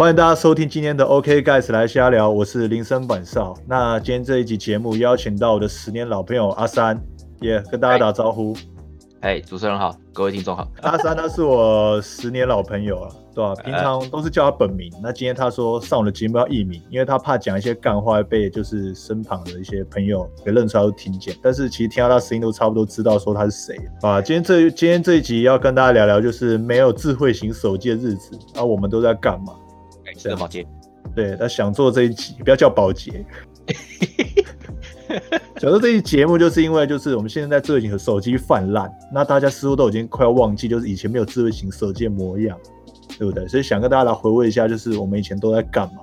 欢迎大家收听今天的 OK Guys 来瞎聊，我是林森板少。那今天这一集节目邀请到我的十年老朋友阿三，也跟大家打招呼。哎，主持人好，各位听众好。阿三他是我十年老朋友了，对吧？平常都是叫他本名。那今天他说上我的节目要艺名，因为他怕讲一些干话被就是身旁的一些朋友给认出来都听见。但是其实听到他声音都差不多知道说他是谁啊。今天这今天这一集要跟大家聊聊，就是没有智慧型手机的日子，啊，我们都在干嘛？是保洁。对他想做这一集，不要叫保洁。想做这一节目，就是因为就是我们现在在智慧型手机泛滥，那大家似乎都已经快要忘记，就是以前没有智慧型手机的模样，对不对？所以想跟大家来回味一下，就是我们以前都在干嘛。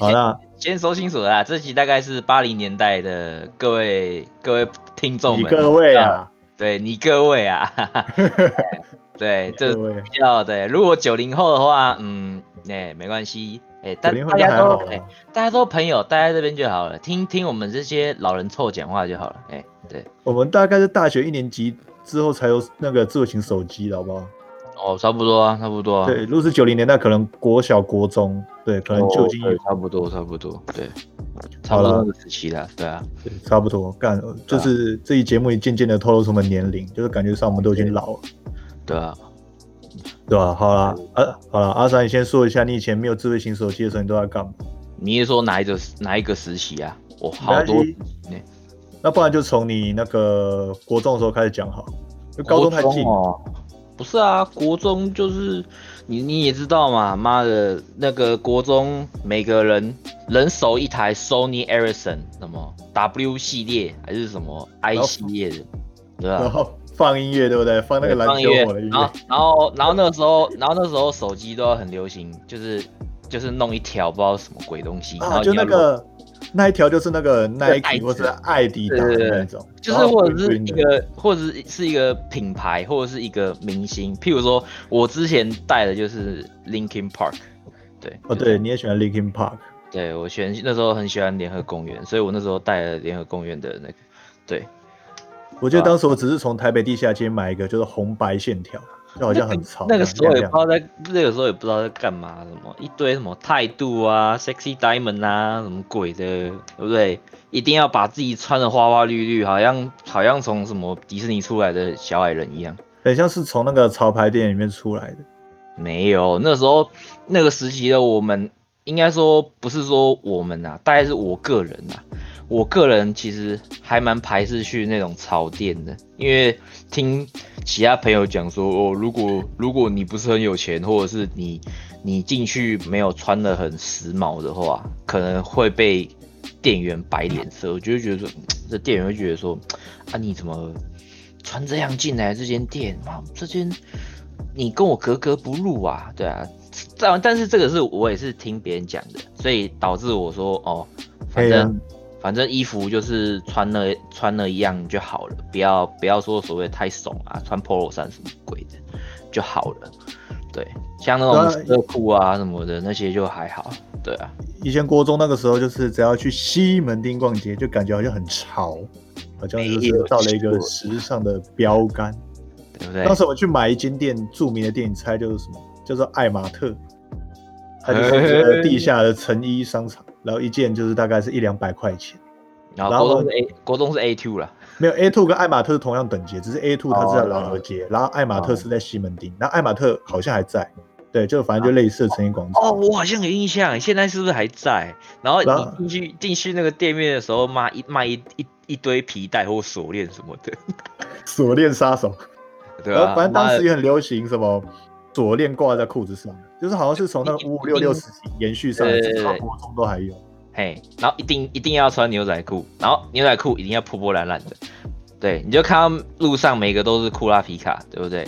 好啦，先说清楚啦，这集大概是八零年代的各位各位听众们，各位啊，对你各位啊，对，这比较对。如果九零后的话，嗯，哎，没关系。哎，大大家都哎，大家都朋友，待在这边就好了，听听我们这些老人臭讲话就好了。哎，对，我们大概是大学一年级之后才有那个智慧型手机的，好不好？哦，差不多啊，差不多。对，如果是九零年代，可能国小、国中，对，可能就已经差不多，差不多，对，差不多那个时期了，对啊，对，差不多。干，就是这一节目也渐渐的透露出我们年龄，就是感觉上我们都已经老了，对啊。对吧？好了，呃，好了，阿三，你先说一下，你以前没有智慧型手机的时候，你都在干嘛？你是说哪一个哪一个时期啊？我好多，那不然就从你那个国中的时候开始讲好，就高中太近哦。不是啊，国中就是你你也知道嘛，妈的，那个国中每个人人手一台 Sony Ericsson 什么 W 系列还是什么 I 系列的，对吧？放音乐对不对？放那个篮球火的音乐。然后，然后那个时候，然后那时候手机都要很流行，就是就是弄一条不知道什么鬼东西，然后就那个那一条就是那个 Nike 或是艾迪达的那种，就是或者是一个或者是是一个品牌或者是一个明星。譬如说我之前带的就是 Linkin Park，对，哦对，你也喜欢 Linkin Park，对我喜欢那时候很喜欢联合公园，所以我那时候带了联合公园的那个，对。我记得当时我只是从台北地下街买一个，就是红白线条，就好像很潮。那个时候也不知道在，那个时候也不知道在干嘛，什么一堆什么态度啊，sexy diamond 啊，什么鬼的，对不对？一定要把自己穿的花花绿绿，好像好像从什么迪士尼出来的小矮人一样，很像是从那个潮牌店里面出来的。没有，那时候那个时期的我们，应该说不是说我们呐，大概是我个人呐。我个人其实还蛮排斥去那种潮店的，因为听其他朋友讲说，哦，如果如果你不是很有钱，或者是你你进去没有穿的很时髦的话，可能会被店员摆脸色。我就觉得说，这店员会觉得说，啊，你怎么穿这样进来这间店？妈，这间你跟我格格不入啊，对啊。但但是这个是我也是听别人讲的，所以导致我说，哦，反正。反正衣服就是穿了穿了一样就好了，不要不要说所谓太怂啊，穿 polo 衫什么鬼的就好了。对，像那种热裤啊什么的那些就还好。对啊，以前国中那个时候就是只要去西门町逛街，就感觉好像很潮，好像就是到了一个时尚的标杆，对不对？当时我去买一间店，著名的店，你猜就是什么？叫做爱马特，它就是地下的成衣商场。然后一件就是大概是一两百块钱，然后国中是 A 国中是 A two 了，没有 A two 跟爱马特是同样等级，只是 A two 它是在老河街，然后爱马特是在西门町，那爱马特好像还在，对，就反正就类似的成衣广场。哦，我好像有印象，现在是不是还在？然后你进去进去那个店面的时候，卖一卖一一一堆皮带或锁链什么的，锁链杀手，对啊，反正当时也很流行什么。锁链挂在裤子上，就是好像是从那个五五六六时期延续上来，到国中都还有。嘿，然后一定一定要穿牛仔裤，然后牛仔裤一定要破破烂烂的。对，你就看到路上每个都是库拉皮卡，对不对？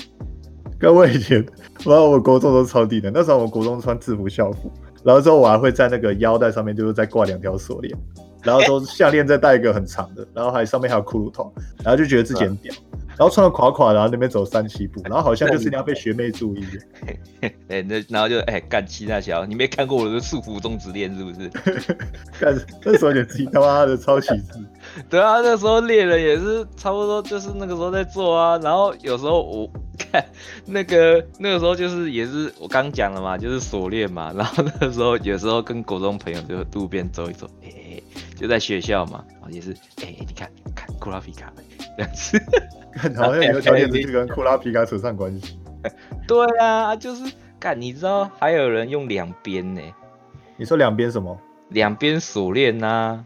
跟我以前，然后我国中都超低的，那时候我国中穿制服校服，然后之后我还会在那个腰带上面就是再挂两条锁链，然后说项链再戴一个很长的，然后还上面还有骷髅头，然后就觉得自己很屌。然后穿的垮垮，然后那边走三七步，然后好像就是你要被学妹注意。哎，那然后就哎干七大小，你没看过我的束缚中指链是不是？干那时候就自己他妈的超旗帜。对啊，那时候猎人也是差不多就是那个时候在做啊。然后有时候我看那个那个时候就是也是我刚讲了嘛，就是锁链嘛。然后那个时候有时候跟国中朋友就路边走一走，哎、就在学校嘛，然后也是哎、你看看库拉皮卡这样子。好像有条件就跟库拉皮卡扯上关系。对啊，就是干，你知道还有人用两边呢，你说两边什么？两边锁链呐，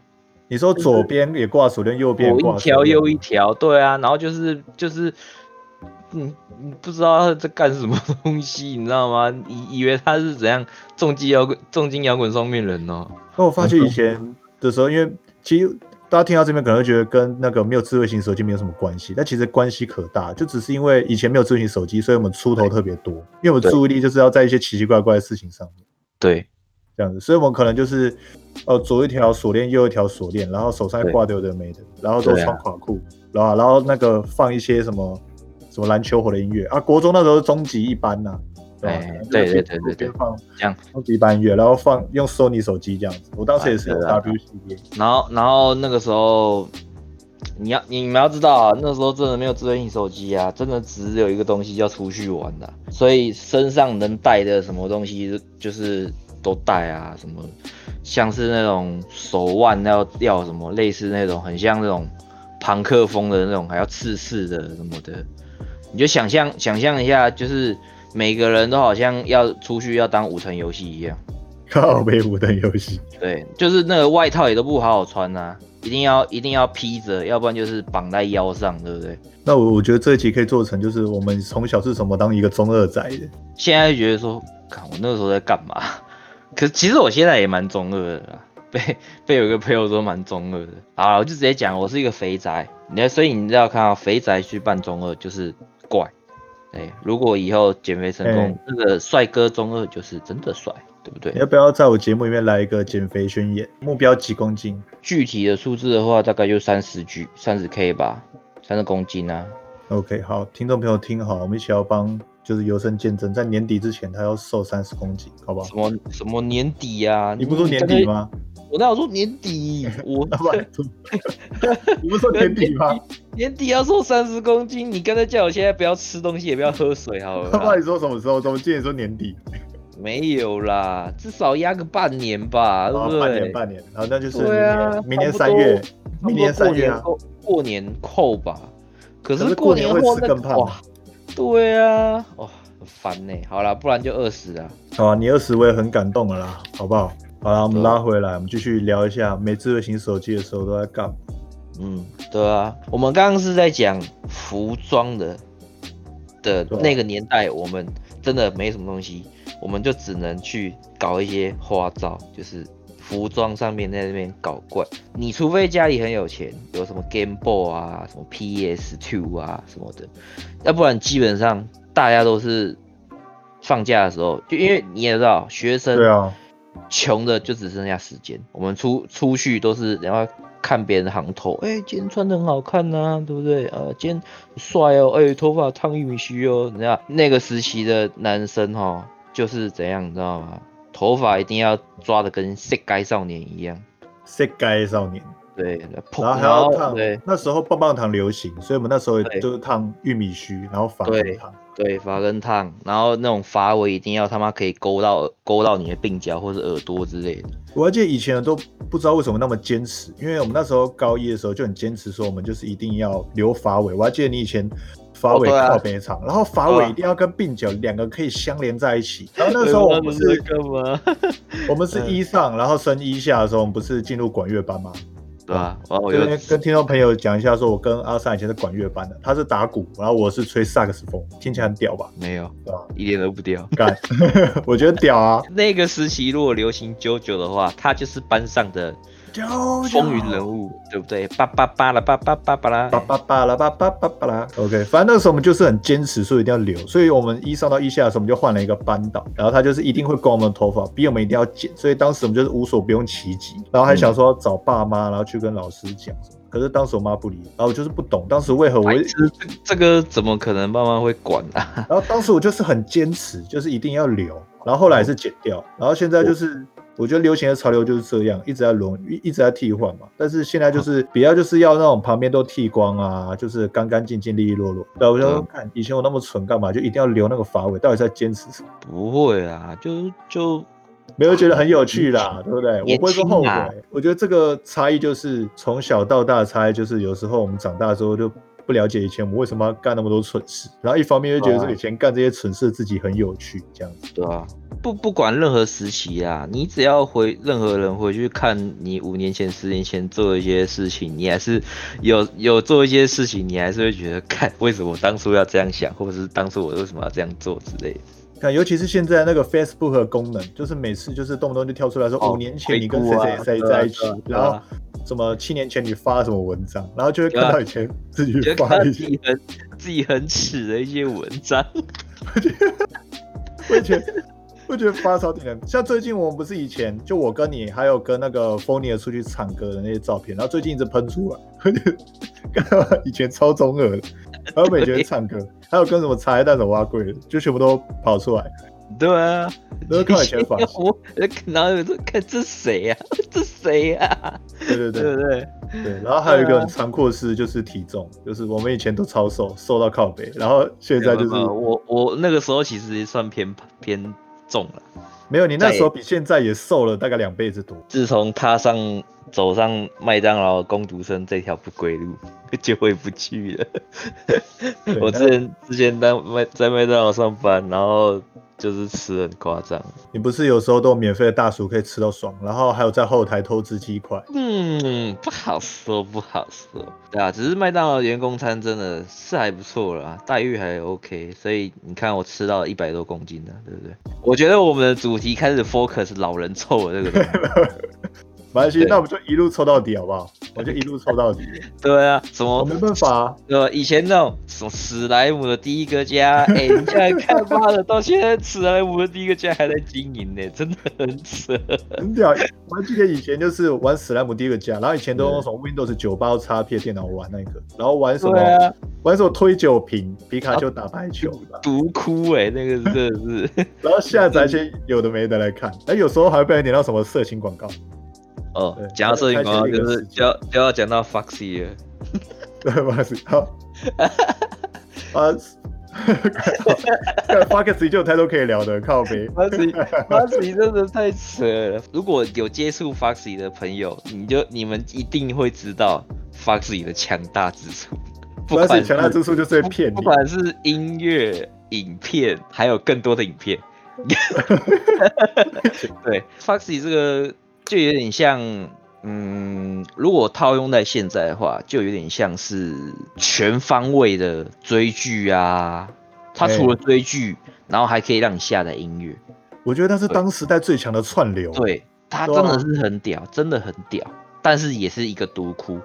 你说左边也挂锁链，右边也挂一条又一条，对啊，然后就是就是。嗯，不知道他在干什么东西，你知道吗？以以为他是怎样重击摇滚、重金摇滚双面人哦。那我发现以前的时候，因为其实大家听到这边可能会觉得跟那个没有智慧型手机没有什么关系，但其实关系可大，就只是因为以前没有智慧型手机，所以我们出头特别多，因为我们注意力就是要在一些奇奇怪怪的事情上面，对，这样子，所以我们可能就是呃左一条锁链，右一条锁链，然后手上对挂的有的没的，然后都穿垮裤，然后然后那个放一些什么什么篮球火的音乐。啊，国中那时候是终极一班呐、哎对对对对对。放这样终极一班乐，然后放用 Sony 手机这样子，我当时也是有哎对啊。W 系列。然后然后那个时候，你要你们要知道啊，那时候真的没有智慧型手机啊，真的只有一个东西叫出去玩的，所以身上能带的什么东西就是都带啊，什么像是那种手腕要要什么类似那种很像那种朋克风的那种，还要刺刺的什么的，你就想象想象一下，就是每个人都好像要出去要当五层游戏一样。靠背五层游戏，对，就是那个外套也都不好好穿呐、一定要一定要披着，要不然就是绑在腰上，对不对？那我我觉得这一集可以做成，就是我们从小是怎么当一个中二仔的。现在就觉得说，看我那个时候在干嘛？可是其实我现在也蛮中二的啦，被被有一个朋友说蛮中二的。好，我就直接讲，我是一个肥宅。你看，所以你要看到肥宅去扮中二就是怪。对，如果以后减肥成功哎，那个帅哥中二就是真的帅，对不对？要不要在我节目里面来一个减肥宣言？目标几公斤？具体的数字的话，大概就三十 G、三十 K 吧，三十公斤啊。OK，好，听众朋友听好，我们一起要帮就是优生见证，在年底之前他要瘦三十公斤，好不好什？么什么年底呀、你不说年底？吗？我那我说年底？我 你不是说年底吗？年底要瘦三十公斤，你刚才叫我现在不要吃东西，也不要喝水，好了啦。他不然你说什么时候？怎么记得你说年底？没有啦，至少压个半年吧，对啊，不对？半年半年，好，那就是明年明年三月，明年三月啊。过过年扣吧。可可是过过年会后那吃更胖哇，对啊，哦，很烦呢。好啦，不然就二十啊。好啊，你二十我也很感动了啦，好不好？好了，我们拉回来，我们继续聊一下没智慧型手机的时候都在干嘛。嗯，对啊，我们刚刚是在讲服装的的那个年代，我们真的没什么东西，我们就只能去搞一些花招，就是服装上面在那边搞怪。你除非家里很有钱，有什么 Game Boy 啊、什么 PS Two 啊什么的，要不然基本上大家都是放假的时候，就因为你也知道，学生对啊，穷的就只剩下时间。我们出出去都是然后看别人行头，哎、今天穿的很好看呐、对不对？呃，今天帅哦，哎、头发烫玉米须哦，你知道那个时期的男生哈，就是怎样，你知道吗？头发一定要抓的跟色该少年一样，色该少年，对，然后还要烫对。那时候棒棒糖流行，所以我们那时候对就是烫玉米须，然后发对根烫。对，发根烫，然后那种发尾一定要他妈可以勾到勾到你的鬓角或者耳朵之类的。我还记得以前人都不知道为什么那么坚持，因为我们那时候高一的时候就很坚持说我们就是一定要留发尾。我还记得你以前发尾靠背长，然后发尾一定要跟鬓角两个可以相连在一起。然后那时候我们是干嘛？我们是 一上，然后升一下的时候，我们不是进入管乐班吗？对吧？然后我这就边跟听众朋友讲一下，说我跟阿三以前是管乐班的，他是打鼓，然后我是吹萨克斯风，听起来很屌吧？没有，对吧？一点都不屌。干，我觉得屌啊！那个时期如果流行九九的话，他就是班上的风云人物，对不对？叭叭叭啦，叭叭叭叭啦叭。叭叭啦叭叭叭叭啦。OK，反正那个时候我们就是很坚持，说一定要留，所以我们一上到一下的时候，我们就换了一个班导，然后他就是一定会刮我们的头发，逼我们一定要剪，所以当时我们就是无所不用其极，然后还想说要找爸妈，然后去跟老师讲。可是当时我妈不理，然后我就是不懂，当时为何我这这个怎么可能爸妈会管啊？然后当时我就是很坚持，就是一定要留，然后后来是剪掉，然后现在就是我觉得流行的潮流就是这样，一直在轮，一一直在替换嘛。但是现在就是比较就是要那种旁边都剃光啊，就是干干净净、利利落落。对，我就说看以前我那么蠢干嘛，就一定要留那个发尾，到底在坚持什么？不会啊，就就 没有觉得很有趣啦，对不对？我年不会说后悔。我觉得这个差异就是从小到大的差异，就是有时候我们长大之后就不了解以前我们为什么要干那么多蠢事，然后一方面又觉得说以前干这些蠢事自己很有趣，这样子。对啊，不不管任何时期啊，你只要回任何人回去看你五年前、十年前做的一些事情，你还是有有做一些事情，你还是会觉得，看为什么我当初要这样想，或者是当初我为什么要这样做之类的。看，尤其是现在那个 Facebook 的功能，就是每次就是动不动就跳出来说哦五年前你跟谁谁谁在一起然后啊。什么七年前你发什么文章，然后就会看到以前自己发一些到自己很自己很耻的一些文章。我觉得我觉得发超顶人，像最近我们不是以前就我跟你还有跟那个 f o n i 出去唱歌的那些照片，然后最近一直喷出来，以前超中二的，然后我们以前唱歌，还有跟什么茶叶蛋什么蛙贵，就全部都跑出来，对啊，都是看以前发型，我然后有看这谁呀、这谁呀、对对对对不对？对，然后还有一个很残酷的事就是体重，就是我们以前都超瘦，瘦到靠北，然后现在就是我我那个时候其实算偏偏重了。没有，你那时候比现在也瘦了大概两倍之多。自从踏上走上麦当劳工读生这条不归路，就回不去了。我之前之前在麦在麦当劳上班，然后就是吃得很夸张。你不是有时候都有免费的大薯可以吃到爽，然后还有在后台偷吃鸡块。嗯，不好说，不好说。对啊，只是麦当劳员工餐真的是还不错啦，待遇还 OK，所以你看我吃到一百多公斤的，对不对？我觉得我们的主题开始 focus 老人臭了这个。没关系，那我们就一路抽到底好不好？我就一路抽到底。对啊，什么我没办法、啊，对吧？以前那种什么史莱姆的第一个家，哎、你现在看妈的，到现在史莱姆的第一个家还在经营呢，真的很扯。很屌。我还记得以前就是玩史莱姆第一个家，然后以前都用什么 Windows 九八叉 P 电脑玩那个，然后玩什么、啊，玩什么推酒瓶，皮卡丘打排球，毒哭哎、那个真的是。然后下载一 些有的没的来看，哎，有时候还会被人点到什么色情广告，哦对，讲到摄影广告，开启了一个就是就要就要讲到 Foxy 了。对，不好啊。看 Foxy 就有太多可以聊的，靠背。Foxy Foxy 真的太扯了。如果有接触 Foxy 的朋友，你就你们一定会知道 Foxy 的强大之处。不管 Foxy 是强大之处就是会骗你不，管是音乐、影片，还有更多的影片。对，Foxy 这个就有点像，嗯，如果套用在现在的话，就有点像是全方位的追剧啊。它除了追剧，然后还可以让你下载音乐。我觉得它是当时代最强的串流。对，它真的是很屌，真的很屌，但是也是一个毒窟。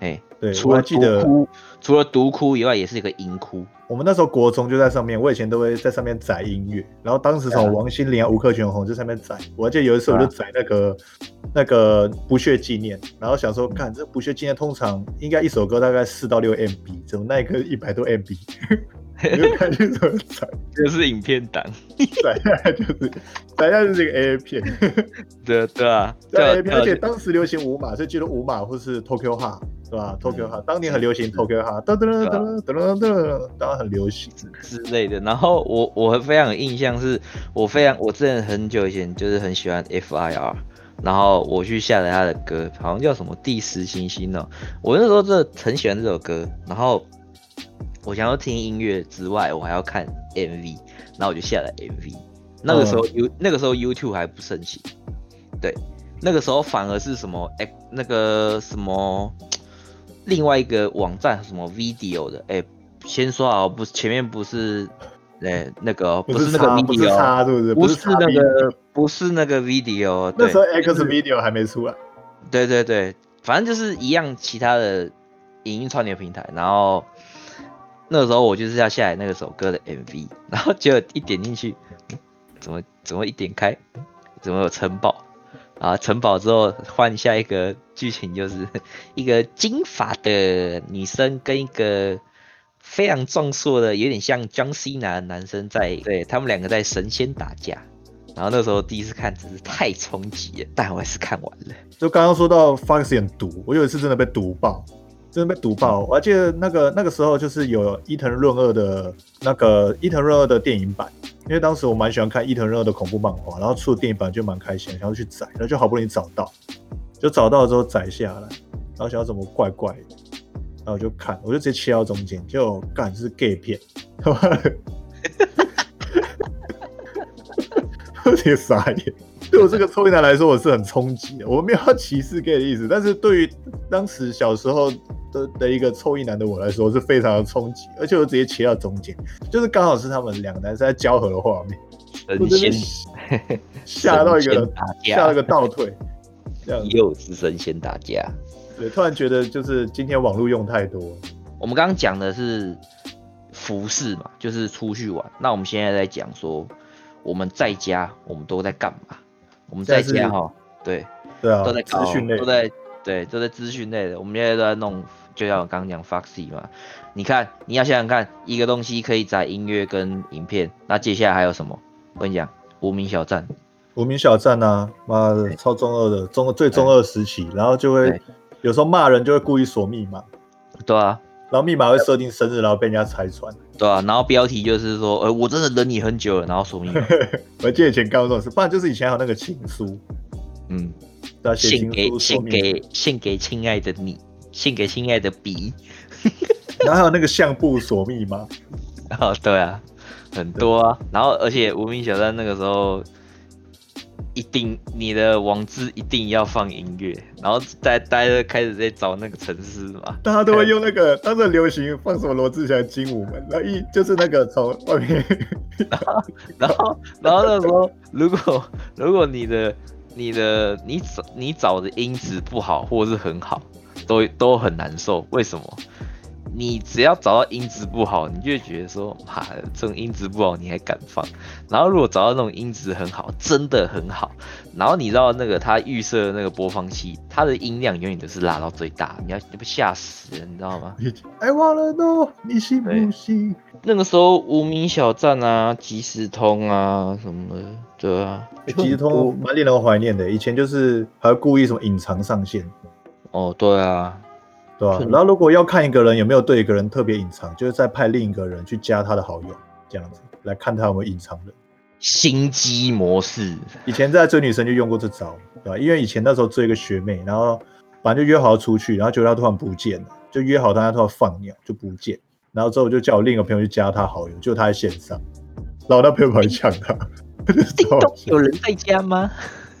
哎，对，除了毒窟，除了毒窟以外，也是一个音窟。我们那时候国中就在上面，我以前都会在上面载音乐，然后当时什么王心凌啊、吴克群、红在上面载。我还记得有一次我就载那个、那个不屑纪念，然后想说，看这不屑纪念通常应该一首歌大概四到六 MB，怎么那一个一百多 MB？我就看去怎么载，就是影片档。载下来就是载下来就是一个 A 片，对对啊，对 A 片，而且当时流行五码，所以记得五码或是 Tokyo Ha，对吧？Tokyo Ha 当年很流行 Tokyo Ha，噔噔噔噔噔噔噔，当然很流行。之类的。然后我我非常有印象是，我非常我之前很久以前就是很喜欢 FIR，然后我去下载他的歌，好像叫什么第十行星哦。我那时候真的很喜欢这首歌，然后我想要听音乐之外，我还要看 MV，然后我就下了 MV。那个时候 U、那个时候 YouTube 还不盛行，对，那个时候反而是什么哎、那个什么另外一个网站什么 Video 的哎、先说好，不是前面不是，哎、那个不是那个叉不是 video，不是？那个不是那个 video，对那时候 X Video 还没出来，对对对，反正就是一样其他的影音串流平台，然后那时候我就是要下载那个首歌的 MV，然后结果一点进去，嗯怎么怎么一点开，怎么有城堡？啊，城堡之后换下一个剧情，就是 一个金发的女生跟一个非常壮硕的，有点像 John Cena 的男生在，对他们两个在神仙打架。然后那时候第一次看，真是太冲击了，但我还是看完了。就刚刚说到 Fox 很毒，我有一次真的被毒爆，真的被毒爆。我还记得那个那个时候就是有伊藤润二的那个伊藤润二的电影版，因为当时我蛮喜欢看伊藤润二的恐怖漫画，然后出了电影版就蛮开心，想要去载，然后就好不容易找到，就找到之后载下来，然后想要怎么怪怪的，然后就看，我就直接切到中间，就干是 gay 片，我直接傻眼。对我这个抽烟男来说，我是很冲击的。我没有要歧视 gay 的意思，但是对于当时小时候的的一个抽烟男的我来说，是非常的冲击。而且我直接切到中间，就是刚好是他们两个男生在交合的画面，吓到一个吓了个倒退，这样又是神仙打架。对，突然觉得就是今天网络用太多。我们刚刚讲的是服饰嘛，就是出去玩。那我们现在在讲说我们在家，我们都在干嘛？我们在家哈，对对啊，都在资讯类，都在对，都在资讯类的。我们现在都在弄，就像我刚刚讲 Foxy 嘛。你看，你要想想看，一个东西可以载音乐跟影片，那接下来还有什么？我跟你讲，无名小站。无名小站啊，妈的，超中二的，中最中二时期，然后就会有时候骂人就会故意锁密码。对啊。然后密码会设定生日，然后被人家拆穿。对啊，然后标题就是说，呃，我真的忍你很久了，然后锁密码。我记得以前干过这种事，不然就是以前还有那个情书，嗯，献给献给献给亲爱的你，献给心爱的笔，然后还有那个相簿锁密码。哦，对啊，很多啊。然后而且无名小站那个时候。一定，你的网址一定要放音乐，然后大大家开始在找那个城市嘛，大家都会用那个当时流行放什么罗志祥精武门，然后一就是那个从外面，然后然后然后那时候如果如果你的你的你找你找的音质不好或者是很好，都都很难受，为什么？你只要找到音质不好，你就觉得说，妈的，这种音质不好你还敢放？然后如果找到那种音质很好，真的很好，然后你知道那个它预设的那个播放器，它的音量永远都是拉到最大，你要你不吓死人，你知道吗？I wanna know，你信不信？那个时候无名小站啊，即时通啊什么的，对啊，即时通蛮令人怀念的。以前就是还要故意什么隐藏上线。哦，对啊。对吧？然后如果要看一个人有没有对一个人特别隐藏，就是再派另一个人去加他的好友，这样子来看他有没有隐藏人。心机模式，以前在追女生就用过这招，对吧？因为以前那时候追一个学妹，然后反正就约好要出去，然后结果她突然不见了，就约好她突然放鸟就不见，然后之后我就叫我另一个朋友去加她好友，就她在线上，然后那朋友跑去抢她。叮咚，有人在家吗？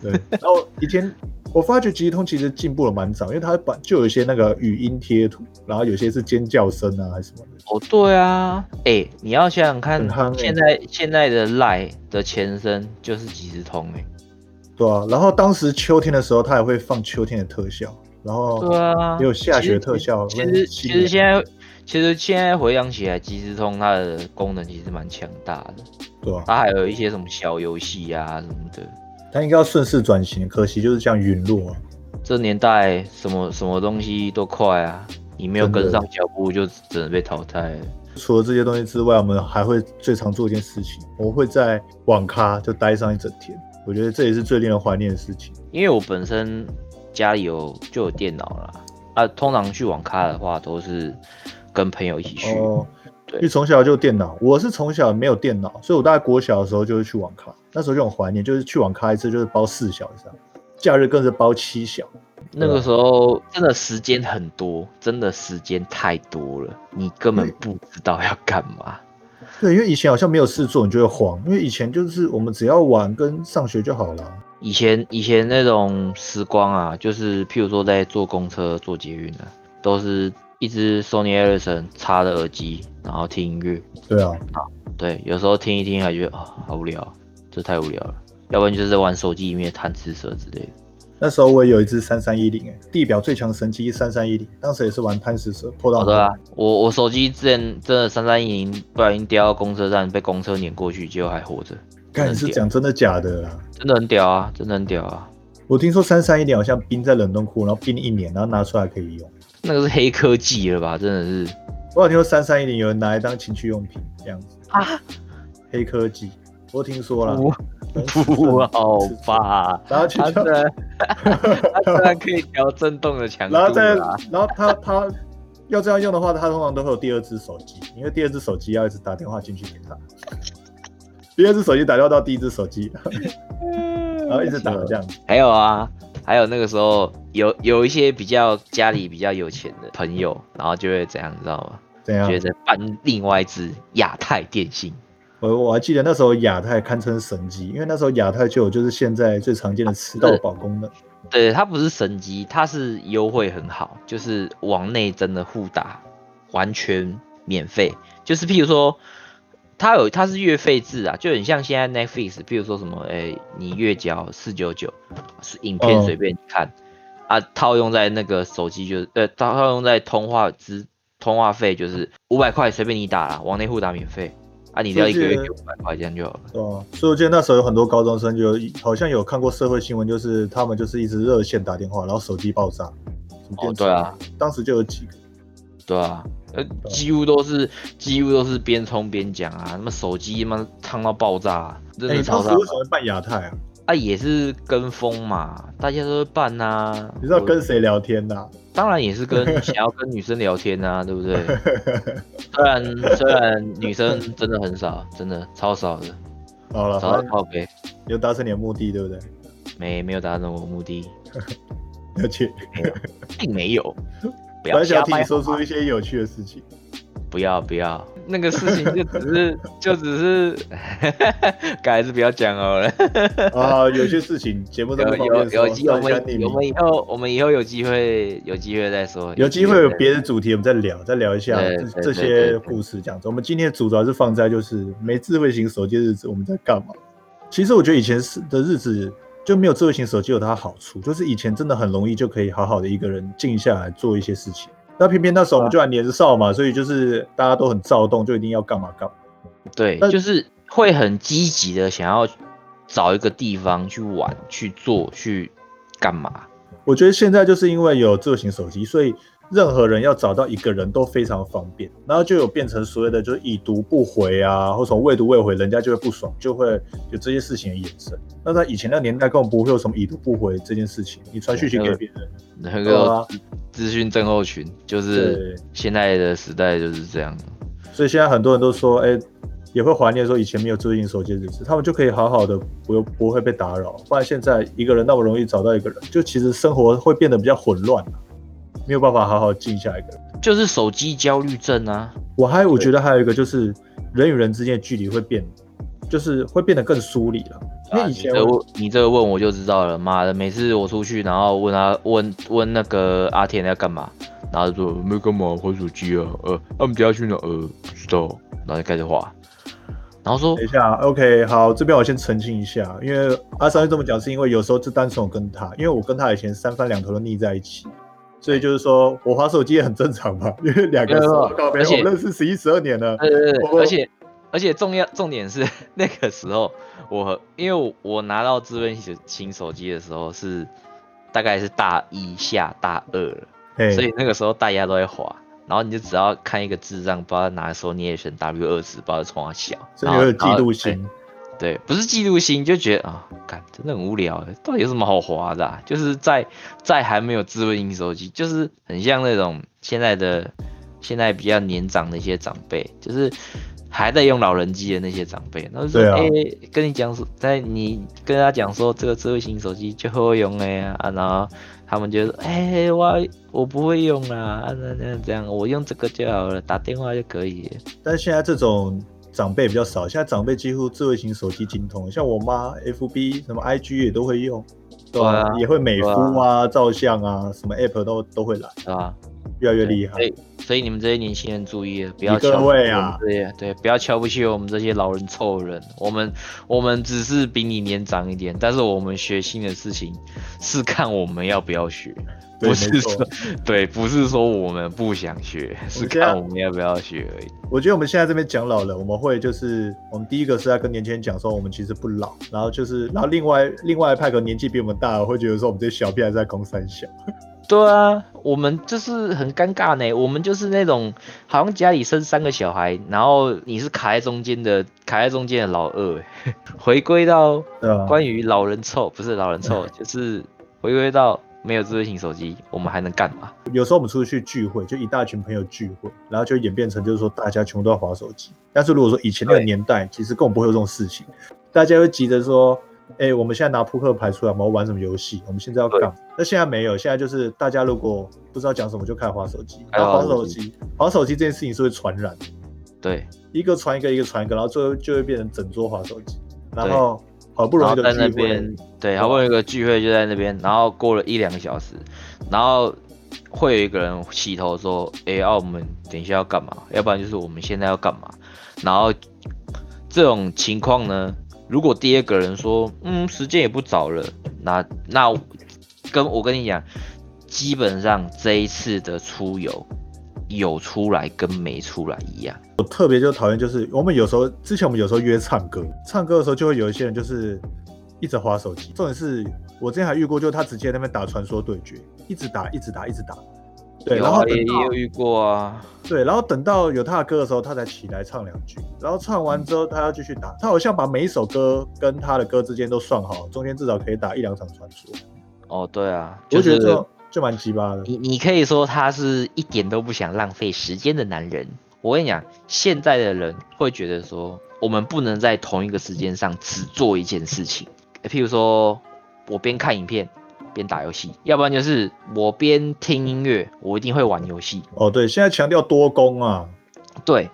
对，然后以前。我发觉即时通其实进步了蛮早，因为它把就有一些那个语音贴图，然后有些是尖叫声啊还是什么的。哦，对啊，哎，你要想想看，现在现在的 Line 的前身就是即时通哎。对啊，然后当时秋天的时候，它也会放秋天的特效，然后对啊，也有下雪特效。其实其实现在其实现在回想起来，即时通它的功能其实蛮强大的。对啊，它还有一些什么小游戏啊什么的。他应该要顺势转型，可惜就是这样陨落。这年代什么什么东西都快啊，你没有跟上脚步，就只能被淘汰。除了这些东西之外，我们还会最常做一件事情，我会在网咖就待上一整天。我觉得这也是最令人怀念的事情。因为我本身家里有就有电脑了，啊，通常去网咖的话都是跟朋友一起去。因为从小就电脑，我是从小没有电脑，所以我大概国小的时候就会去网咖。那时候就很怀念，就是去网咖一次就是包四小时，假日更是包七小。那个时候真的时间很多，真的时间太多了，你根本不知道要干嘛。对，因为以前好像没有事做，你就会慌。因为以前就是我们只要玩跟上学就好了。以前以前那种时光啊，就是譬如说在坐公车、坐捷运的，都是。一只 Sony Ericsson 插的耳机，然后听音乐。对啊，啊，对，有时候听一听还觉得啊，好无聊，这太无聊了。要不然就是在玩手机里面贪吃蛇之类的。那时候我也有一只三三一零，哎，地表最强神机三三一零，当时也是玩贪吃蛇破到。的啊，我我手机之前真的三三一零不小心掉到公车站，被公车碾过去，结果还活着。看你是讲真的假的啦？真的很屌啊，真的很屌啊！我听说三三一零好像冰在冷冻库，然后冰一年，然后拿出来可以用。那个是黑科技了吧？真的是，我有听说三三一零有人拿来当情趣用品这样子啊，黑科技。我听说了，不 不好吧？然后去它虽然 它虽然可以调震动的强度然后再，然后他他要这样用的话，他通常都会有第二只手机，因为第二只手机要一直打电话进去给他，第二只手机打掉到第一只手机，然后一直打这样子。还有啊，还有那个时候有有一些比较家里比较有钱的朋友，然后就会怎样，你知道吗？怎样？觉得办另外一只亚太电信。我我还记得那时候亚太堪称神机，因为那时候亚太就有就是现在最常见的吃到饱功能。对，它不是神机，它是优惠很好，就是往内真的互打，完全免费。就是譬如说，它有它是月费制啊，就很像现在 Netflix，譬如说什么，哎、你月缴四九九，是影片哦随便你看、啊，套用在那个手机就是，呃，套套用在通话资通话费就是五百块随便你打啦，往内互打免费。啊，你只要一个月给五百块钱就好了。对啊，所以我记得那时候有很多高中生就有好像有看过社会新闻，就是他们就是一直热线打电话，然后手机爆炸。哦对啊，当时就有几个。对啊，呃，几乎都是几乎都是边冲边讲啊，那么手机他妈烫到爆炸、啊，真哎、的超烫你当时为什么会办亚太啊？啊，也是跟风嘛，大家都会办呐、你知道跟谁聊天呐、当然也是跟 想要跟女生聊天啊，对不对？虽然 虽然女生真的很少，真的超少的，好了，少反正到靠背，有达成你的目的，对不对？没没有达成我目的，而且并没有。不要瞎掰想听你说出一些有趣的事情。不要不要，那个事情就只是 就只是，改还是不要讲好了。啊，有些事情节目都不有有有机我算一下匿名们我们以后我们以后有机会有机会再说，有机会有别的主题，我们再聊，再聊一下这这些故事这样子。我们今天的主主要是放在就是没智慧型手机的日子，我们在干嘛？其实我觉得以前是的日子就没有智慧型手机有它的好处，就是以前真的很容易就可以好好的一个人静下来做一些事情。那偏偏那时候我们就还年少嘛，所以就是大家都很躁动，就一定要干嘛干嘛。对，但就是会很积极的想要找一个地方去玩、去做、去干嘛。我觉得现在就是因为有智慧型手机，所以任何人要找到一个人都非常方便，然后就有变成所谓的就是已读不回啊，或从未读未回，人家就会不爽，就会有这些事情的衍生。那在以前那个年代根本不会有什么已读不回这件事情，你传讯息给别人，那对个啊资讯症候群就是现在的时代就是这样。所以现在很多人都说，哎、也会怀念说以前没有智慧型手机的日子，他们就可以好好的不不会被打扰。不然现在一个人那么容易找到一个人，就其实生活会变得比较混乱啊没有办法好好静下一个人。就是手机焦虑症啊，我还我觉得还有一个就是人与人之间的距离会变，就是会变得更疏离了。因啊为以前我你这问你这个问我就知道了，妈的，每次我出去，然后问他问问那个阿田在干嘛，然后就说没干嘛，玩手机啊，呃，他们等下去哪？呃，不知道，然后就开始画，然后说等一下，OK，好，这边我先澄清一下，因为阿三这么讲，是因为有时候是单纯我跟他，因为我跟他以前三番两头都腻在一起，所以就是说我滑手机也很正常嘛，因为两个没有手告别，而且我认识十一十二年了，对对对，而且而且重要重点是那个时候我因为我我拿到智慧型手机的时候是大概是大一下大二所以那个时候大家都在滑，然后你就只要看一个智障不知道哪个时候你也选 W 二十，不知道从哪小，所以有然后嫉妒心。对，不是嫉妒心，就觉得啊，干真的很无聊欸，到底有什么好滑的、啊？就是在在还没有智慧型手机，就是很像那种现在的现在比较年长的一些长辈，就是还在用老人机的那些长辈，然后就说，对啊哎、跟你讲说，在你跟他讲说这个智慧型手机就会用哎呀、啊，然后他们就说，哎、我我不会用啦，啊那那这样，我用这个就好了，打电话就可以。但是现在这种长辈比较少，现在长辈几乎智慧型手机精通，像我妈 FB 什么 IG 也都会用，对啊也会美肤啊、照相啊，什么 App 都都会来，对吧？越来越厉害所。以，所以你们这些年轻人注意了，不要瞧不起位啊我们这些对，不要瞧不起我们这些老人臭人。我们我们只是比你年长一点，但是我们学新的事情是看我们要不要学，不是说对，不是说我们不想学，是看我们要不要学而已。我觉得我们现在这边讲老人，我们会就是我们第一个是在跟年轻人讲说我们其实不老，然后就是然后另外另外一派个年纪比我们大的会觉得说我们这些小屁孩在攻三小，对啊，我们就是很尴尬呢。我们就是那种好像家里生三个小孩，然后你是卡在中间的，卡在中间的老二。回归到关于老人臭，不是老人臭，就是回归到没有智慧型手机，我们还能干嘛？有时候我们出去聚会，就一大群朋友聚会，然后就演变成就是说大家全部都要划手机。但是如果说以前那个年代，其实根本不会有这种事情，大家会急着说。哎，我们现在拿扑克牌出来，我们玩什么游戏？我们现在要干？那现在没有，现在就是大家如果不知道讲什么，就开始划手机。划手机，划手机这件事情是会传染的。对，一个传一个，一个传一个，然后最后就会变成整桌划手机。然后好不容易在那边，对，好不容易一个聚会就在那边，然后过了一两个小时，然后会有一个人洗头说：“哎，要我们等一下要干嘛？要不然就是我们现在要干嘛？”然后这种情况呢？如果第二个人说，嗯，时间也不早了，那那跟我跟你讲，基本上这一次的出游有出来跟没出来一样。我特别就讨厌，就是我们有时候之前我们有时候约唱歌，唱歌的时候就会有一些人就是一直划手机。重点是我之前还遇过，就是他直接那边打传说对决，一直打，一直打，一直打。对，然后也有遇过啊。对，然后等到有他的歌的时候，他才起来唱两句。然后唱完之后，他要继续打。他好像把每一首歌跟他的歌之间都算好，中间至少可以打一两场传说。哦，对啊，我觉得就蛮奇葩的。你你可以说他是一点都不想浪费时间的男人。我跟你讲，现在的人会觉得说，我们不能在同一个时间上只做一件事情。譬如说，我边看影片。边打游戏，要不然就是我边听音乐，我一定会玩游戏。哦，对，现在强调多功啊。对，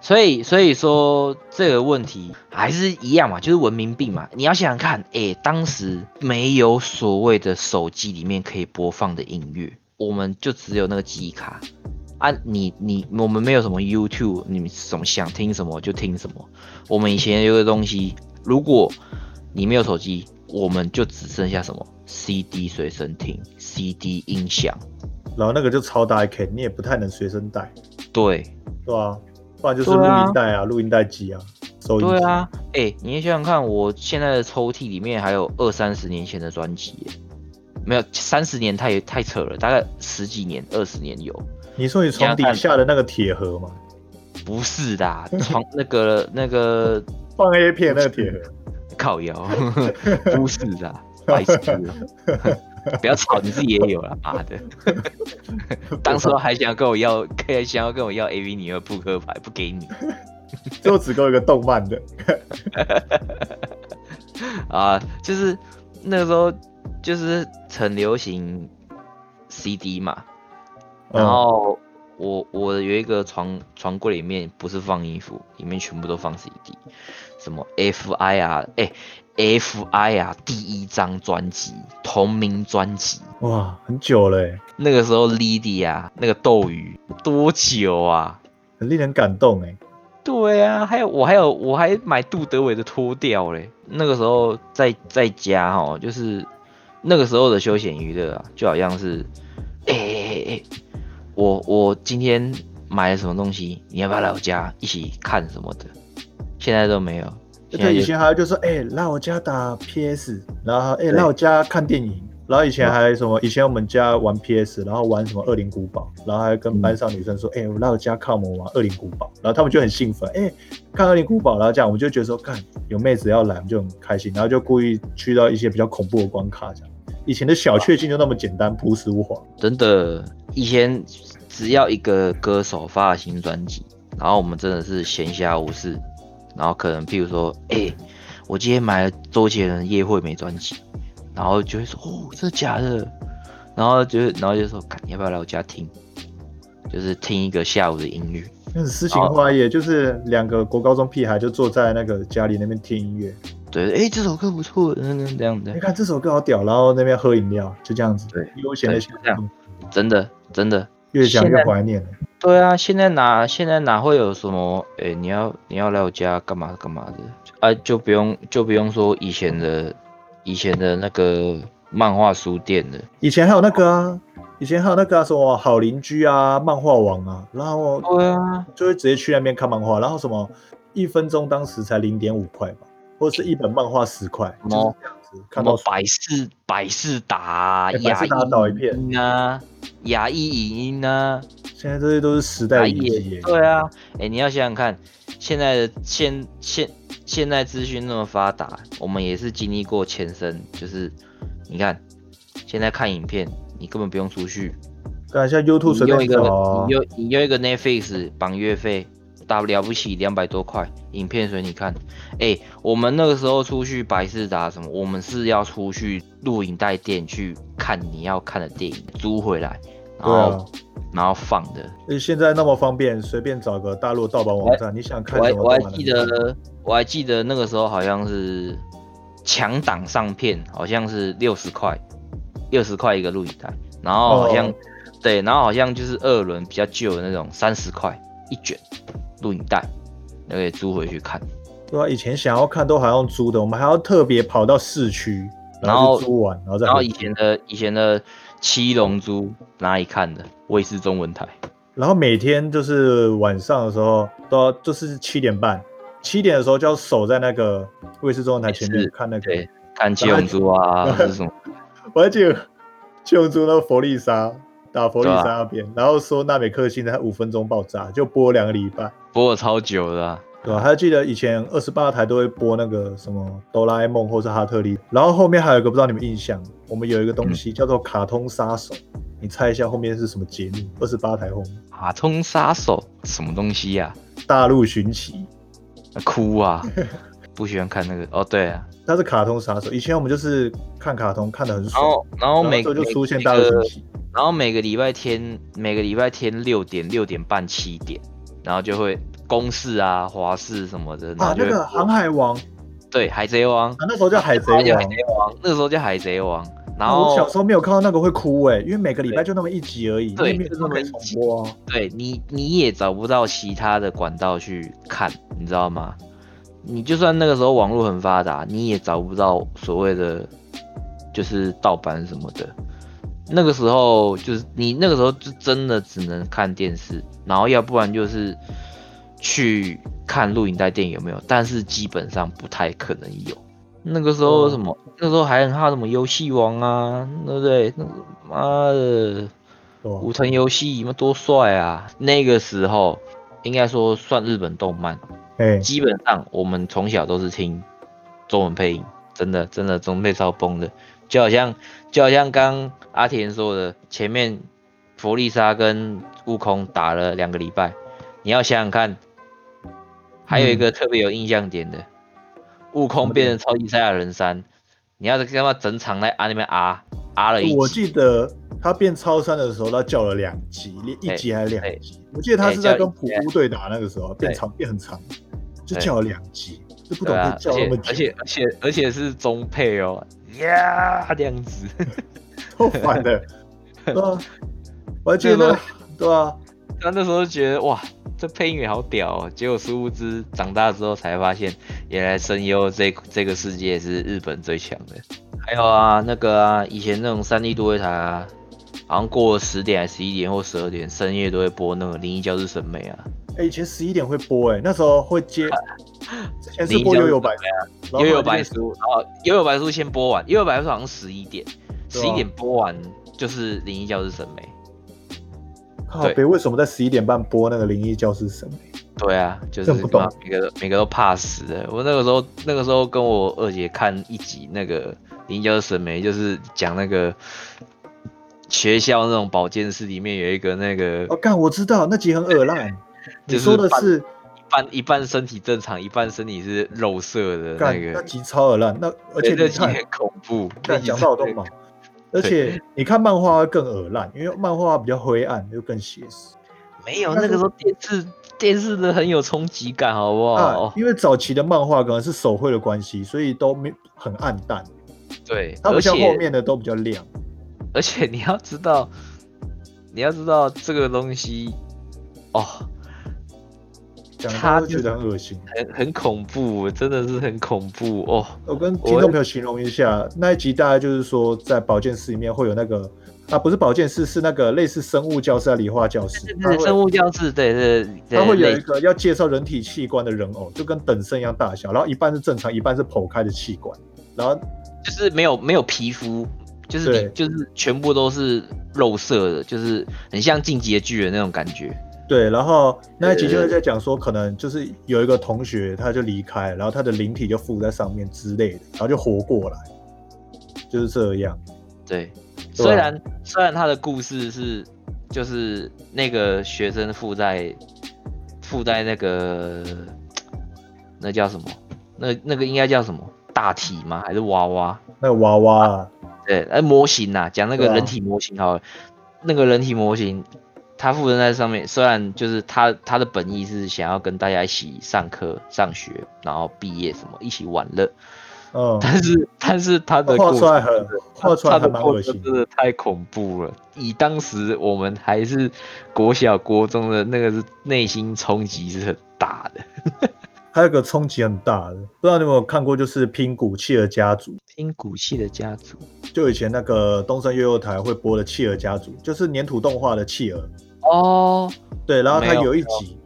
所以所以说这个问题还是一样嘛，就是文明病嘛。你要想想看，哎，当时没有所谓的手机里面可以播放的音乐，我们就只有那个记忆卡啊。你你我们没有什么 YouTube，你们什么想听什么就听什么。我们以前有个东西，如果你没有手机，我们就只剩下什么？CD 随身听，CD 音响，然后那个就超大一 K，你也不太能随身带。对，对啊，不然就是录音带啊，录音带机啊，收音。对啊，哎，你想想看，我现在的抽屉里面还有二三十年前的专辑，没有三十年太太扯了，大概十几年、二十年有。你说你床底下的那个铁盒吗？不是的，床那个那个 放 A 片那个铁盒，靠腰，不是的。白痴，不要吵，你自己也有了，妈的！当时还想跟我要，想要跟我要 A V 女的扑克牌，不给你，就只够一个动漫的。啊，就是那个时候就是很流行 C D 嘛，然后我我有一个床床柜里面不是放衣服，里面全部都放 C D，什么 F I 啊，哎。F.I. 啊，第一张专辑，同名专辑，哇，很久嘞。那个时候 Lidy 啊那个斗鱼，多久啊？很令人感动哎。对啊，还有我还有我还买杜德伟的脱掉嘞。那个时候在在家哦，就是那个时候的休闲娱乐啊，就好像是，哎哎哎，我我今天买了什么东西，你要不要来我家一起看什么的？现在都没有。对，以前还有就说，哎，来我家打 PS，然后哎，来我家看电影，然后以前还什么，以前我们家玩 PS，然后玩什么恶灵古堡，然后还跟班上女生说，哎，我来我家看我们玩恶灵古堡，然后他们就很兴奋，哎，看恶灵古堡，然后这样我们就觉得说，看有妹子要来，我们就很开心，然后就故意去到一些比较恐怖的关卡，这样。以前的小确幸就那么简单，朴实无华。真的，以前只要一个歌手发了新专辑，然后我们真的是闲暇无事。然后可能，譬如说，哎，我今天买了周杰伦《夜会美》专辑，然后就会说，哦，这假的，然后就，然后就说，你要不要来我家听？就是听一个下午的音乐。那是诗情画意，就是两个国高中屁孩就坐在那个家里那边听音乐。对，哎，这首歌不错，嗯嗯，这样的。你看这首歌好屌，然后那边喝饮料，就这样子，对，悠闲的享受，真的真的，越想越怀念。对啊，现在哪现在哪会有什么？哎，你要你要来我家干嘛干嘛的？啊，就不用就不用说以前的以前的那个漫画书店了。以前还有那个啊，以前还有那个什么好邻居啊，漫画王啊，然后对啊，就会直接去那边看漫画，然后什么一分钟当时才零点五块吧，或者是一本漫画十块，看到什么百事百事达、哎百雅事达片音啊、雅艺影音啊，现在这些都是时代对啊，哎、你要想想看，现在的现现现在资讯那么发达，我们也是经历过前身，就是你看现在看影片，你根本不用出去，看一下 YouTube 用一个便找啊你，用你用一个 Netflix 绑月费，了不起两百多块，影片随你看。哎、我们那个时候出去百事达什么，我们是要出去录影带店去看你要看的电影，租回来，然后、。然后放的。现在那么方便，随便找个大陆盗版网站，你想看我还什么我还记得，我还记得那个时候好像是强档上片，好像是六十块，六十块一个录影带，然后好像、哦对，然后好像就是二轮比较旧的那种，三十块一卷录影带，就可以租回去看。对啊，以前想要看都还要租的，我们还要特别跑到市区，然后去租完，然后再回然后以前的以前的七龙珠哪里看的？卫视中文台。然后每天就是晚上的时候都要就是七点半，七点的时候就要守在那个卫视中文台前面看那个。对，看七龙珠啊，还是什么？我还记得七龙珠那个佛利莎打佛利对啊莎那边，然后说纳美克星在五分钟爆炸，就播两个礼拜。播了超久的、啊。对吧？还记得以前二十八台都会播那个什么哆啦 A 梦或是哈特利，然后后面还有一个不知道你们印象，我们有一个东西叫做卡通杀手，你猜一下后面是什么节目？二十八台后面卡通杀手什么东西呀、大陆寻奇，哭啊！不喜欢看那个哦，对啊。它是卡通杀手。以前我们就是看卡通看得很然爽，后然后每然后就出现大陆寻奇，然后每个礼拜天每个礼拜天六点六点半七点，然后就会公视啊华视什么的，然啊后，就会那个航海王，啊对海贼王，啊那时候叫海贼王。贼王，那时候叫海贼王，然啊我小时候没有看到那个会哭哎、因为每个礼拜就那么一集而已，对没有就那么一集播啊。对你你也找不到其他的管道去看，你知道吗？你就算那个时候网络很发达，你也找不到所谓的就是盗版什么的。那个时候就是你那个时候就真的只能看电视，然后要不然就是去看录影带电影有没有，但是基本上不太可能有。那个时候什么，那时候还很怕什么游戏王啊，对不对？那妈的，五层游戏嘛多帅啊！那个时候应该说算日本动漫，哎、基本上我们从小都是听中文配音，真的真的中文配超崩的，就好像就好像刚阿田说的，前面弗利莎跟悟空打了两个礼拜，你要想想看，还有一个特别有印象点的，悟空变成超级赛亚人三，你要是干嘛整场在啊那边啊啊了一我集记得他变超三的时候，他叫了两集，连一集还是两集？我记得他是在跟普乌对打那个时候变长变很长，就叫了两集，就不懂叫那么久，而且而且而且是中配哦，呀这样子，超烦的，对啊？我还记得，对啊？他那时候觉得哇，这配音员好屌哦，结果殊不知长大之后才发现，原来声优这这个世界是日本最强的。还有啊，那个啊，以前那种三 D 多维台啊，好像过了十点还十一点或十二点，深夜都会播那个《灵异教室审美》啊。哎，以前十一点会播，哎，那时候会接，之前是播悠悠白审美啊，然后悠悠后来就白书，然后悠悠白书先播完，悠悠白书好像十一点，十一点播完就是《灵异教室审美》。靠北，为什么在十一点半播那个灵异教室审美？对啊，就是这不懂每个每个都怕死的。我那个时候那个时候跟我二姐看一集那个《灵异教室审美》，就是讲那个学校那种保健室里面有一个那个哦，干，我知道那集很恶烂，你说的是一半一半身体正常，一半身体是肉色的那个那个，集超恶烂，那而且对那集很恐怖。那讲到我都毛，而且你看漫画会更恶烂，因为漫画比较灰暗，又更写实没有那个时候电视电视的很有冲击感，好不啊好？。因为早期的漫画可能是手绘的关系，所以都没很暗淡，对，它不像而且后面的都比较亮。而且你要知道，你要知道这个东西，哦，讲他就觉得很恶心。很很恐怖，真的是很恐怖哦。我跟听众朋友形容一下，那一集大概就是说，在保健室里面会有那个啊，不是保健室，是那个类似生物教室、啊、理化教室，生物教室，对对对，它会有一个要介绍人体器官的人偶，就跟等身一样大小，然后一半是正常，一半是剖开的器官，然后就是没有没有皮肤，就是你就是全部都是肉色的，就是很像进击的巨人那种感觉。对，然后那一集就是在讲说，可能就是有一个同学他就离开，然后他的灵体就附在上面之类的，然后就活过来，就是这样。对，虽然虽然他的故事是就是那个学生附在附在那个那叫什么？那那个应该叫什么？大体吗？还是娃娃？那个娃娃啊，对，呃，模型呐、讲那个人体模型好了，那个人体模型，它附身在上面，虽然就是他他的本意是想要跟大家一起上课、上学，然后毕业什么一起玩乐，嗯，但是但是他的画出来很画出来他的真的太恐怖了。以当时我们还是国小国中的那个是内心冲击是很大的。还有一个冲击很大的，不知道你有没有看过，就是拼骨气的家族。拼骨气的家族就以前那个东森幼幼台会播的企鹅家族，就是粘土动画的企鹅。哦，对，然后他有有一集，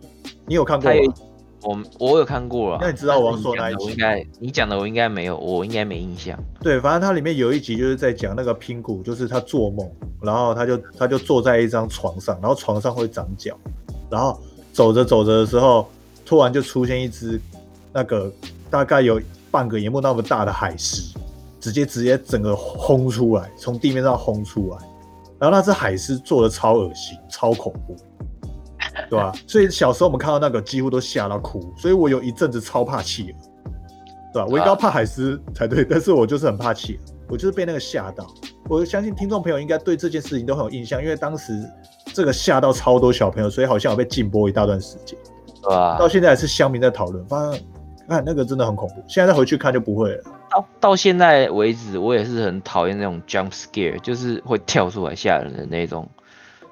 你有看过吗？我我有看过了。那你知道我要说哪一集应该你讲的我应该没有，我应该没印象。对，反正它里面有一集就是在讲那个拼骨，就是他做梦，然后他就他就坐在一张床上，然后床上会长脚，然后走着走着的时候，突然就出现一只那个大概有半个荧幕那么大的海狮，直接直接整个轰出来，从地面上轰出来，然后那只海狮做的超恶心、超恐怖，对吧、所以小时候我们看到那个几乎都吓到哭，所以我有一阵子超怕企鹅。对吧、我应该怕海狮才对，但是我就是很怕企鹅，我就是被那个吓到。我相信听众朋友应该对这件事情都很有印象，因为当时这个吓到超多小朋友，所以好像有被禁播一大段时间。对吧到？现在还是乡民在讨论，发现看那个真的很恐怖。现在再回去看就不会了。到到现在为止，我也是很讨厌那种 jump scare，就是会跳出来吓人的那种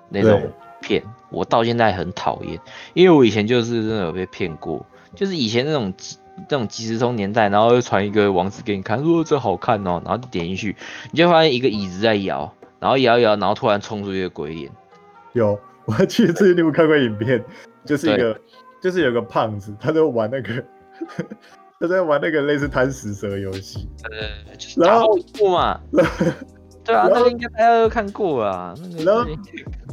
那种对片。我到现在很讨厌，因为我以前就是真的有被骗过，就是以前那种即那种即时通年代，然后又传一个网址给你看，说这好看哦，然后就点进去，你就发现一个椅子在摇，然后摇一摇，然后突然冲出一个鬼脸。有，我还记得之前你有看过影片，就是一个就是有个胖子，他在玩那个 他在玩那个类似贪食蛇游戏，呃，就是打然后后一幕嘛。对啊，那个应该大家都看过啊。那个然后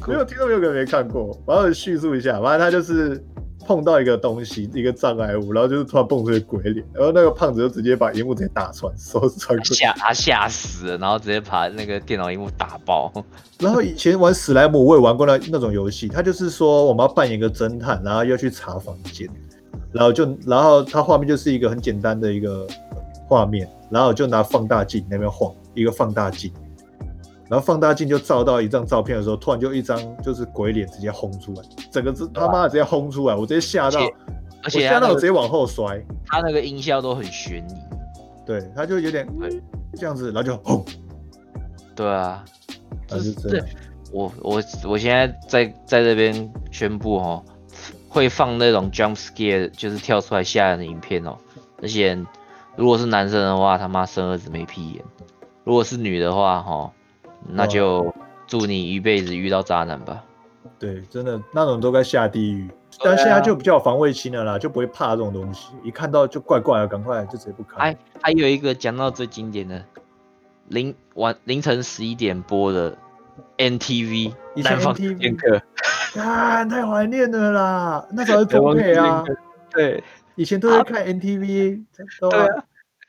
没有听众朋友可能没看过，我要叙述一下，反正他就是碰到一个东西，一个障碍物，然后就是突然蹦出一个鬼脸，然后那个胖子就直接把荧幕直接打穿，手指穿过去。吓他吓死了，然后直接把那个电脑荧幕打爆。然后以前玩史莱姆，我也玩过那那种游戏，他就是说我们要扮演一个侦探，然后要去查房间，然后就然后它画面就是一个很简单的一个画面，然后就拿放大镜那边晃一个放大镜，然后放大镜就照到一张照片的时候，突然就一张就是鬼脸直接轰出来，整个是他妈的直接轰出来，我直接吓到，而且吓到我直接往后摔，他那个音效都很悬疑。对，他就有点对这样。子，然后就轰，对啊，就是就这，我我我现在在在这边宣布哦，会放那种 jump scare，就是跳出来吓人的影片哦。而且如果是男生的话，他妈生儿子没屁眼；如果是女的话，哈，那就祝你一辈子遇到渣男吧。对，真的那种都该下地狱。但现在就比较有防卫心了啦，就不会怕这种东西，一看到就怪怪的，赶快就直接不看。还还有一个讲到最经典的，凌晚凌晨十一点播的 NTV 南方剑客，啊，太怀念了啦！那时候还中 配啊，对以前都会看 NTV，对对？啊。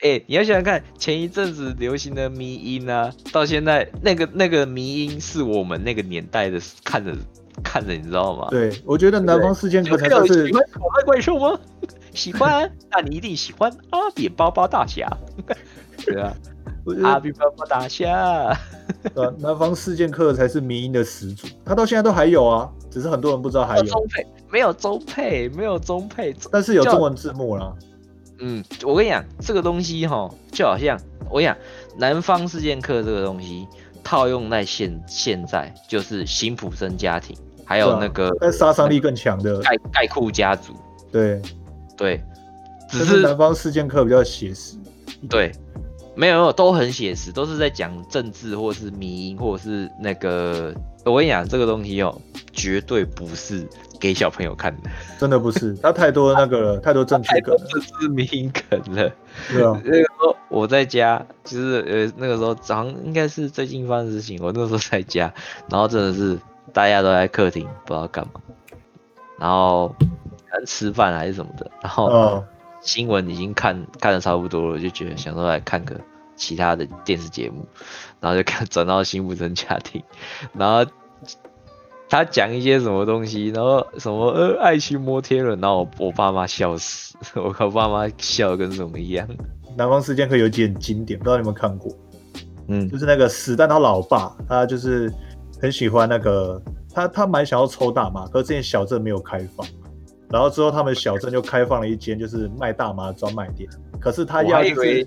哎、你要想想看，前一阵子流行的迷音啊，到现在那个那个迷音是我们那个年代的看着看着，你知道吗？对，我觉得南方四剑客才算是喜欢可爱怪兽吗？喜欢，那你一定喜欢阿扁包包大侠。对啊，阿扁包包大侠。呃南方四剑客才是民音的始祖，他到现在都还有啊，只是很多人不知道还有，中配，没有中配，没有中配。但是有中文字幕啦。嗯，我跟你讲，这个东西哈，就好像我跟你讲，南方四剑客这个东西套用在现现在，就是辛普森家庭，还有那个但杀伤力更强的，盖盖库家族，对，对，只是是南方四剑客比较写实。对，没有没有都很写实，都是在讲政治或是迷因或者是那个，我跟你讲，这个东西哦，绝对不是给小朋友看的，真的不是，他太多那个了，太多正确太多梗了，政治迷因梗了。对啊，那个时候我在家，就是呃那个时候早上应该是最近发生的事情，我那时候在家，然后真的是大家都在客厅不知道干嘛，然后吃饭还是什么的，然后哦，新闻已经看看的差不多了，就觉得想说来看个其他的电视节目，然后就看转到新不真家庭，然后他讲一些什么东西，然后什么呃爱情摩天轮，然后我我爸妈笑死，我靠，爸妈笑得跟什么一样，南方四剑客有几很经典，不知道你有没有看过？嗯。就是那个史丹他老爸，他就是很喜欢那个他他蛮想要抽大麻，可是之前小镇没有开放，然后之后他们小镇就开放了一间就是卖大麻的专卖店，可是他要就是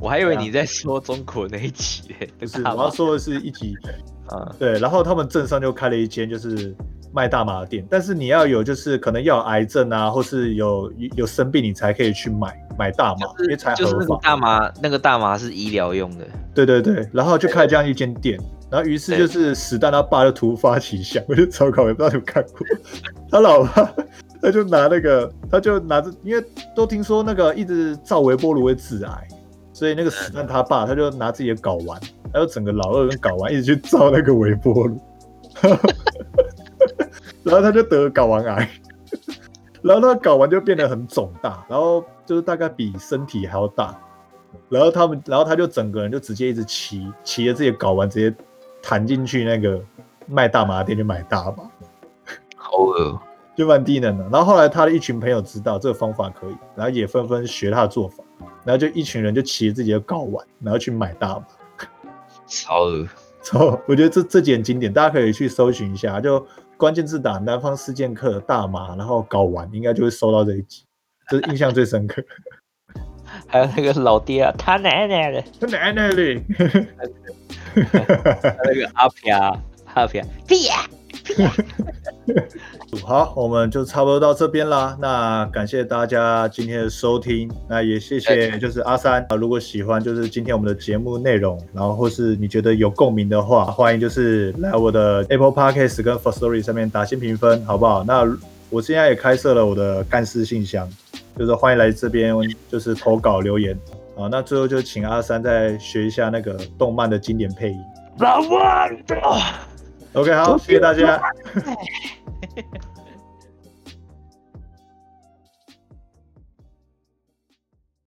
我还以为你在说中国那一集嘞，不是我要说的是一集 啊，对，然后他们镇上就开了一间就是卖大麻的店，但是你要有就是可能要有癌症啊，或是有有生病你才可以去买买大麻，因为才就是合法。那个大麻，那个大麻是医疗用的，对对对，然后就开了这样一间店，然后于是就是史丹他爸就突发奇想，我就超搞，也不知道你们看过，他老爸 他就拿那个，他就拿着，因为都听说那个一直照微波炉会致癌，所以那个史丹他爸他就拿自己的睾丸，还有整个老二跟睾丸一直去照那个微波炉，然后他就得了睾丸癌。然后那个睾丸就变得很肿大，然后就是大概比身体还要大，然后他们，然后他就整个人就直接一直骑，骑着自己的睾丸直接弹进去那个卖大麻店去买大麻，好恶。就蛮低能的。然后后来他的一群朋友知道这个方法可以，然后也纷纷学他的做法，然后就一群人就骑着自己的睾丸，然后去买大麻。超恶，超，我觉得这这集很经典，大家可以去搜寻一下，就关键字打“南方四剑客”大麻，然后搞完，应该就会收到这一集，这是印象最深刻。还有那个老爹啊，他奶奶的，他奶奶的！那个阿飘阿飘，屁呀！好，我们就差不多到这边啦。那感谢大家今天的收听，那也谢谢就是阿三啊。如果喜欢就是今天我们的节目内容，然后或是你觉得有共鸣的话，欢迎就是来我的 Apple Podcast 跟 First Story 上面打新评分，好不好？那我现在也开设了我的干事信箱，就是欢迎来这边就是投稿留言啊。那最后就请阿三再学一下那个动漫的经典配音。老万的。OK，好，谢谢大家。ハハハ。